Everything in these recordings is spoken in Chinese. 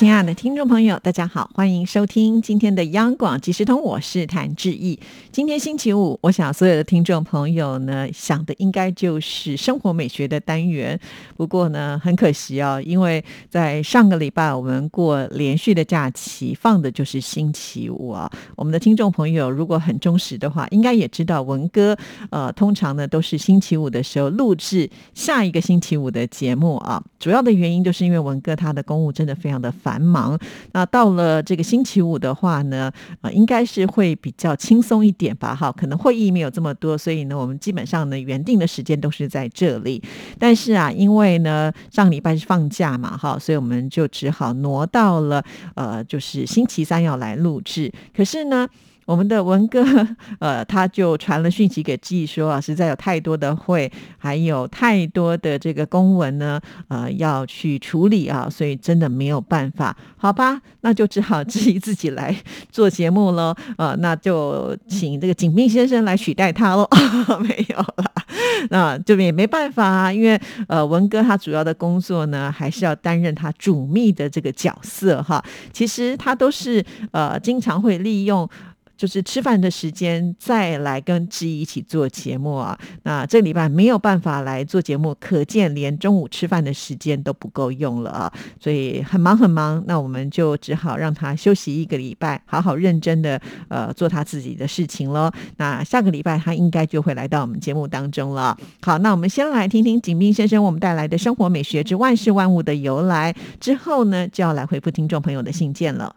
亲爱的听众朋友，大家好，欢迎收听今天的央广即时通，我是谭志毅。今天星期五，我想所有的听众朋友呢，想的应该就是生活美学的单元。不过呢，很可惜啊，因为在上个礼拜我们过连续的假期，放的就是星期五啊。我们的听众朋友如果很忠实的话，应该也知道文哥呃，通常呢都是星期五的时候录制下一个星期五的节目啊。主要的原因就是因为文哥他的公务真的非常的繁繁忙。那到了这个星期五的话呢，啊，应该是会比较轻松一点吧？哈，可能会议没有这么多，所以呢，我们基本上呢原定的时间都是在这里。但是啊，因为呢上礼拜是放假嘛，哈，所以我们就只好挪到了呃，就是星期三要来录制。可是呢。我们的文哥，呃，他就传了讯息给记说啊，实在有太多的会，还有太多的这个公文呢，呃，要去处理啊，所以真的没有办法，好吧，那就只好自己自己来做节目喽，呃，那就请这个景斌先生来取代他喽，没有了，那这边也没办法啊，因为呃，文哥他主要的工作呢，还是要担任他主秘的这个角色哈，其实他都是呃，经常会利用。就是吃饭的时间再来跟志毅一起做节目啊，那这礼拜没有办法来做节目，可见连中午吃饭的时间都不够用了啊，所以很忙很忙，那我们就只好让他休息一个礼拜，好好认真的呃做他自己的事情喽。那下个礼拜他应该就会来到我们节目当中了。好，那我们先来听听景斌先生我们带来的生活美学之万事万物的由来，之后呢就要来回复听众朋友的信件了。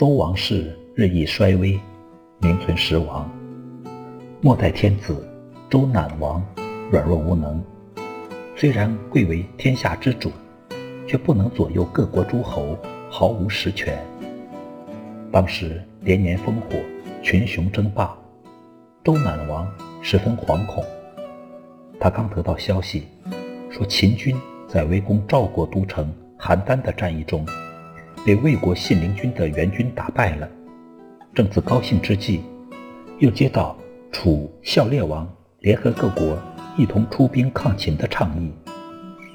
周王室日益衰微，名存实亡。末代天子周赧王软弱无能，虽然贵为天下之主，却不能左右各国诸侯，毫无实权。当时连年烽火，群雄争霸，周赧王十分惶恐。他刚得到消息，说秦军在围攻赵国都城邯郸的战役中。被魏国信陵君的援军打败了，正自高兴之际，又接到楚孝烈王联合各国一同出兵抗秦的倡议。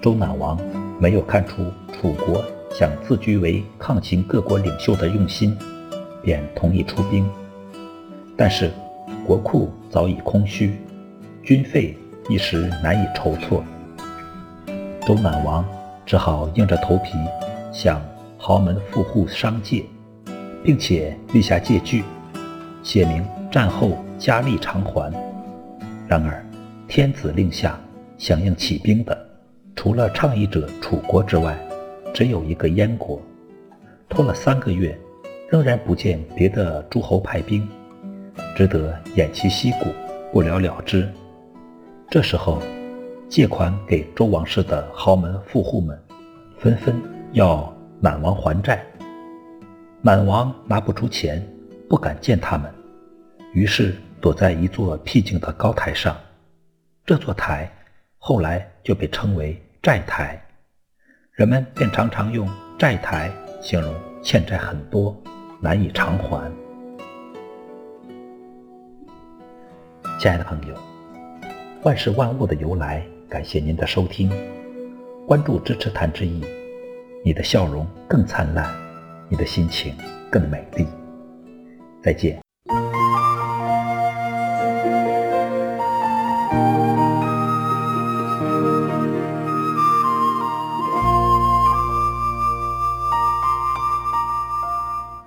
周赧王没有看出楚国想自居为抗秦各国领袖的用心，便同意出兵。但是国库早已空虚，军费一时难以筹措，周赧王只好硬着头皮向。豪门富户商借，并且立下借据，写明战后加力偿还。然而，天子令下响应起兵的，除了倡议者楚国之外，只有一个燕国。拖了三个月，仍然不见别的诸侯派兵，只得偃旗息鼓，不了了之。这时候，借款给周王室的豪门富户们，纷纷要。满王还债，满王拿不出钱，不敢见他们，于是躲在一座僻静的高台上。这座台后来就被称为债台，人们便常常用债台形容欠债很多，难以偿还。亲爱的朋友，万事万物的由来，感谢您的收听，关注支持谭之意。你的笑容更灿烂，你的心情更美丽。再见。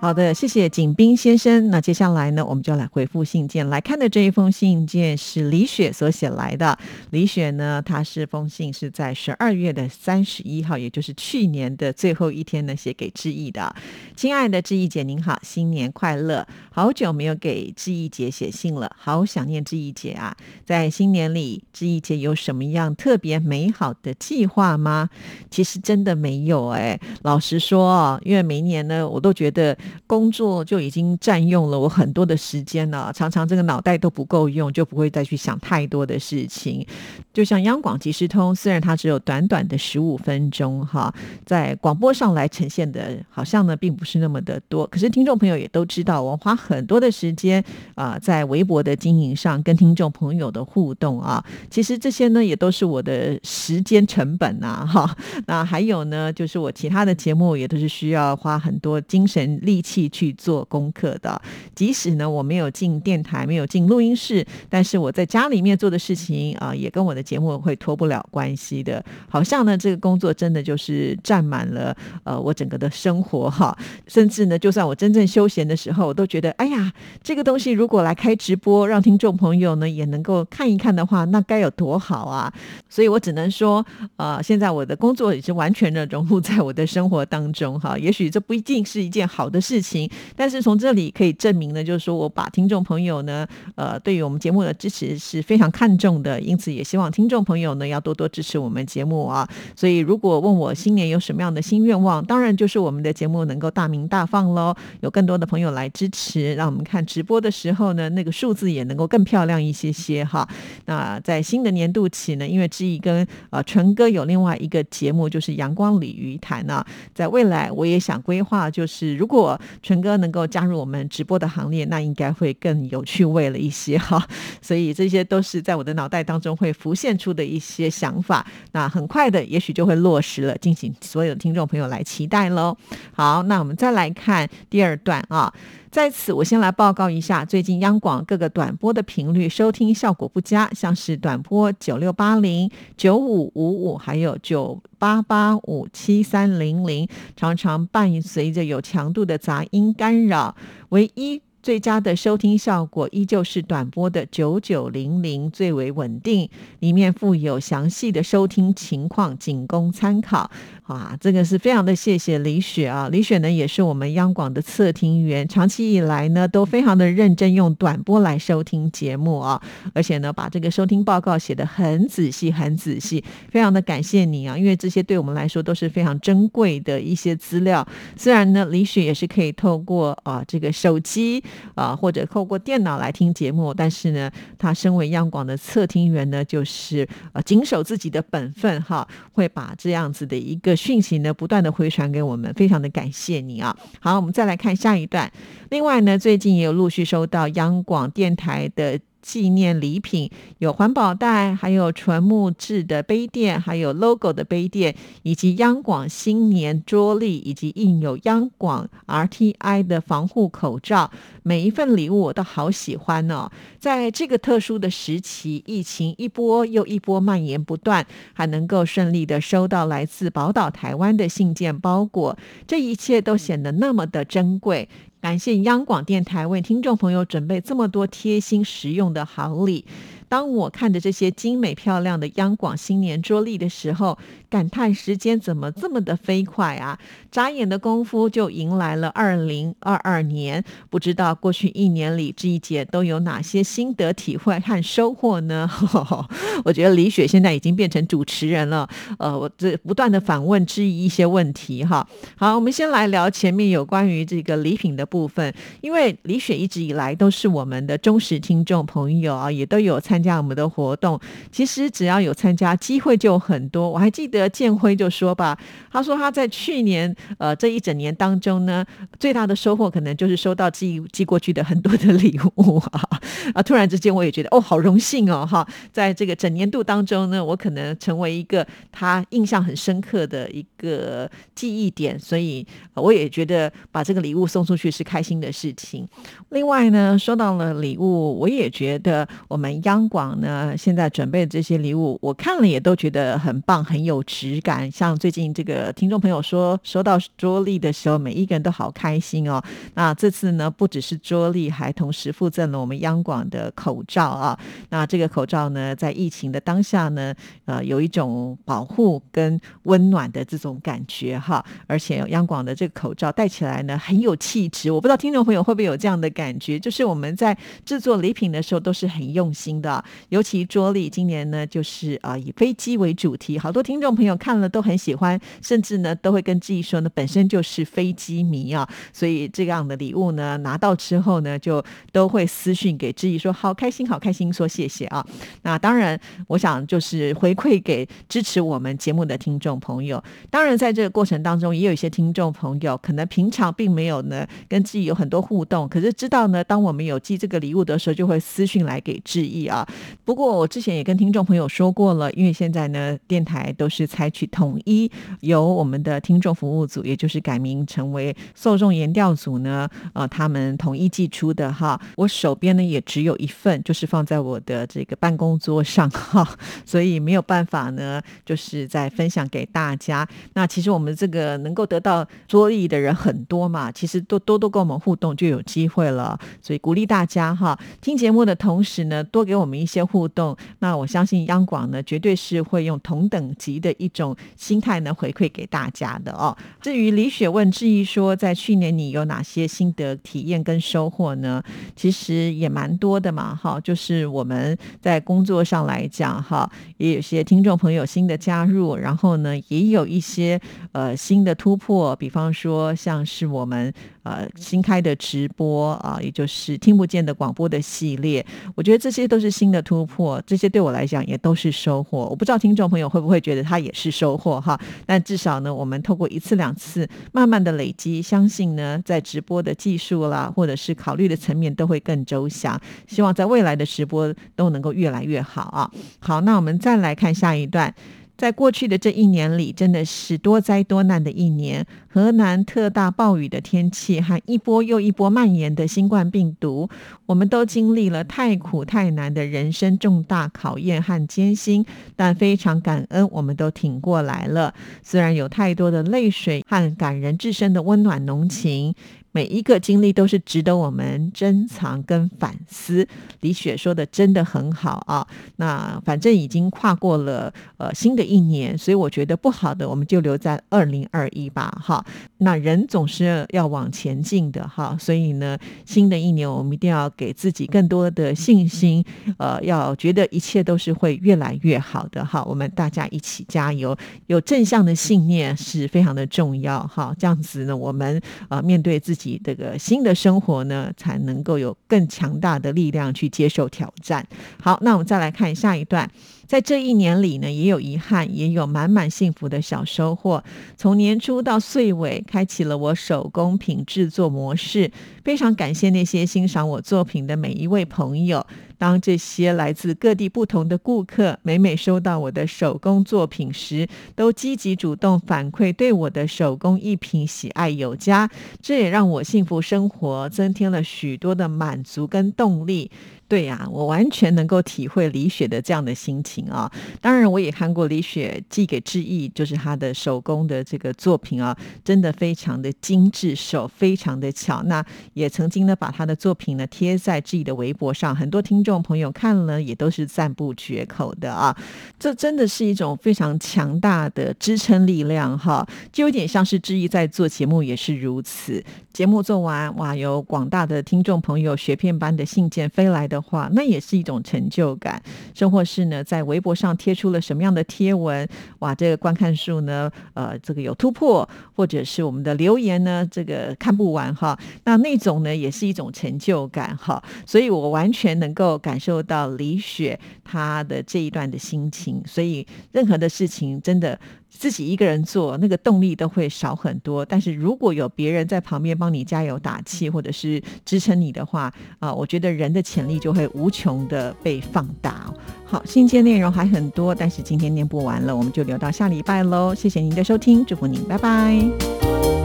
好的，谢谢景斌先生。那接下来呢，我们就来回复信件。来看的这一封信件是李雪所写来的。李雪呢，她是封信是在十二月的三十一号，也就是去年的最后一天呢，写给志毅的。亲爱的志毅姐，您好，新年快乐！好久没有给志毅姐写信了，好想念志毅姐啊！在新年里，志毅姐有什么样特别美好的计划吗？其实真的没有哎，老实说啊，因为每年呢，我都觉得。工作就已经占用了我很多的时间了，常常这个脑袋都不够用，就不会再去想太多的事情。就像央广即时通，虽然它只有短短的十五分钟哈，在广播上来呈现的，好像呢并不是那么的多。可是听众朋友也都知道，我花很多的时间啊，在微博的经营上跟听众朋友的互动啊，其实这些呢也都是我的时间成本呐哈。那还有呢，就是我其他的节目也都是需要花很多精神力。气去做功课的，即使呢我没有进电台，没有进录音室，但是我在家里面做的事情啊，也跟我的节目会脱不了关系的。好像呢这个工作真的就是占满了呃我整个的生活哈，甚至呢就算我真正休闲的时候，我都觉得哎呀这个东西如果来开直播，让听众朋友呢也能够看一看的话，那该有多好啊！所以我只能说，呃，现在我的工作已经完全的融入在我的生活当中哈。也许这不一定是一件好的。事事情，但是从这里可以证明呢，就是说我把听众朋友呢，呃，对于我们节目的支持是非常看重的，因此也希望听众朋友呢要多多支持我们节目啊。所以如果问我新年有什么样的新愿望，当然就是我们的节目能够大名大放喽，有更多的朋友来支持，让我们看直播的时候呢，那个数字也能够更漂亮一些些哈。那在新的年度起呢，因为志毅跟呃纯哥有另外一个节目，就是阳光鲤鱼潭啊，在未来我也想规划，就是如果纯哥能够加入我们直播的行列，那应该会更有趣味了一些哈。所以这些都是在我的脑袋当中会浮现出的一些想法。那很快的，也许就会落实了，敬请所有听众朋友来期待喽。好，那我们再来看第二段啊。在此，我先来报告一下，最近央广各个短波的频率收听效果不佳，像是短波九六八零、九五五五，还有九八八五七三零零，常常伴随着有强度的杂音干扰。唯一最佳的收听效果依旧是短波的九九零零最为稳定，里面附有详细的收听情况，仅供参考。啊，这个是非常的谢谢李雪啊！李雪呢也是我们央广的测听员，长期以来呢都非常的认真用短波来收听节目啊，而且呢把这个收听报告写得很仔细、很仔细，非常的感谢你啊！因为这些对我们来说都是非常珍贵的一些资料。虽然呢李雪也是可以透过啊这个手机啊或者透过电脑来听节目，但是呢他身为央广的测听员呢，就是呃谨守自己的本分哈，会把这样子的一个。讯息呢，不断的回传给我们，非常的感谢你啊！好，我们再来看下一段。另外呢，最近也有陆续收到央广电台的。纪念礼品有环保袋，还有纯木质的杯垫，还有 logo 的杯垫，以及央广新年桌历，以及印有央广 RTI 的防护口罩。每一份礼物我都好喜欢哦！在这个特殊的时期，疫情一波又一波蔓延不断，还能够顺利的收到来自宝岛台湾的信件包裹，这一切都显得那么的珍贵。感谢央广电台为听众朋友准备这么多贴心实用的好礼。当我看着这些精美漂亮的央广新年桌历的时候，感叹时间怎么这么的飞快啊！眨眼的功夫就迎来了二零二二年。不知道过去一年里，这一节都有哪些心得体会和收获呢？我觉得李雪现在已经变成主持人了。呃，我这不断的反问、质疑一些问题哈。好，我们先来聊前面有关于这个礼品的部分，因为李雪一直以来都是我们的忠实听众朋友啊，也都有参参加我们的活动。其实只要有参加，机会就很多。我还记得。建辉就说吧，他说他在去年呃这一整年当中呢，最大的收获可能就是收到寄寄过去的很多的礼物啊 啊！突然之间我也觉得哦，好荣幸哦哈！在这个整年度当中呢，我可能成为一个他印象很深刻的一个记忆点，所以我也觉得把这个礼物送出去是开心的事情。另外呢，收到了礼物，我也觉得我们央广呢现在准备的这些礼物，我看了也都觉得很棒，很有质感。像最近这个听众朋友说收到桌历的时候，每一个人都好开心哦。那这次呢，不只是桌历，还同时附赠了我们央广的口罩啊。那这个口罩呢，在疫情的当下呢，呃，有一种保护跟温暖的这种感觉哈。而且央广的这个口罩戴起来呢，很有气质。我不知道听众朋友会不会有这样的感觉，就是我们在制作礼品的时候都是很用心的。尤其桌历今年呢，就是啊以飞机为主题，好多听众朋友看了都很喜欢，甚至呢都会跟志毅说呢，本身就是飞机迷啊，所以这样的礼物呢拿到之后呢，就都会私讯给志毅说好开心，好开心，说谢谢啊。那当然，我想就是回馈给支持我们节目的听众朋友。当然，在这个过程当中，也有一些听众朋友可能平常并没有呢跟志毅有很多互动，可是知道呢，当我们有寄这个礼物的时候，就会私讯来给志毅啊。不过我之前也跟听众朋友说过了，因为现在呢，电台都是采取统一由我们的听众服务组，也就是改名成为受众研调组呢，呃，他们统一寄出的哈。我手边呢也只有一份，就是放在我的这个办公桌上哈，所以没有办法呢，就是在分享给大家。那其实我们这个能够得到桌椅的人很多嘛，其实多多多跟我们互动就有机会了，所以鼓励大家哈，听节目的同时呢，多给我们一些。互动，那我相信央广呢，绝对是会用同等级的一种心态呢回馈给大家的哦。至于李雪问质疑说，在去年你有哪些心得体验跟收获呢？其实也蛮多的嘛，哈，就是我们在工作上来讲，哈，也有些听众朋友新的加入，然后呢，也有一些呃新的突破，比方说像是我们。呃，新开的直播啊，也就是听不见的广播的系列，我觉得这些都是新的突破，这些对我来讲也都是收获。我不知道听众朋友会不会觉得它也是收获哈？但至少呢，我们透过一次两次，慢慢的累积，相信呢，在直播的技术啦，或者是考虑的层面都会更周详。希望在未来的直播都能够越来越好啊！好，那我们再来看下一段。在过去的这一年里，真的是多灾多难的一年。河南特大暴雨的天气和一波又一波蔓延的新冠病毒，我们都经历了太苦太难的人生重大考验和艰辛，但非常感恩，我们都挺过来了。虽然有太多的泪水和感人至深的温暖浓情。每一个经历都是值得我们珍藏跟反思。李雪说的真的很好啊。那反正已经跨过了呃新的一年，所以我觉得不好的我们就留在二零二一吧。哈，那人总是要往前进的哈。所以呢，新的一年我们一定要给自己更多的信心，呃，要觉得一切都是会越来越好的哈。我们大家一起加油，有正向的信念是非常的重要哈。这样子呢，我们呃面对自己这个新的生活呢，才能够有更强大的力量去接受挑战。好，那我们再来看下一段。在这一年里呢，也有遗憾，也有满满幸福的小收获。从年初到岁尾，开启了我手工品制作模式。非常感谢那些欣赏我作品的每一位朋友。当这些来自各地不同的顾客每每收到我的手工作品时，都积极主动反馈对我的手工艺品喜爱有加，这也让我幸福生活增添了许多的满足跟动力。对呀，我完全能够体会李雪的这样的心情啊！当然，我也看过李雪寄给志毅，就是他的手工的这个作品啊，真的非常的精致，手非常的巧。那也曾经呢，把他的作品呢贴在志毅的微博上，很多听众朋友看了也都是赞不绝口的啊！这真的是一种非常强大的支撑力量哈，就有点像是志毅在做节目也是如此。节目做完，哇，有广大的听众朋友雪片般的信件飞来的。话那也是一种成就感，甚或是呢，在微博上贴出了什么样的贴文，哇，这个观看数呢，呃，这个有突破，或者是我们的留言呢，这个看不完哈，那那种呢，也是一种成就感哈，所以我完全能够感受到李雪她的这一段的心情，所以任何的事情真的。自己一个人做，那个动力都会少很多。但是如果有别人在旁边帮你加油打气，或者是支撑你的话，啊，我觉得人的潜力就会无穷的被放大。好，信件内容还很多，但是今天念不完了，我们就留到下礼拜喽。谢谢您的收听，祝福您，拜拜。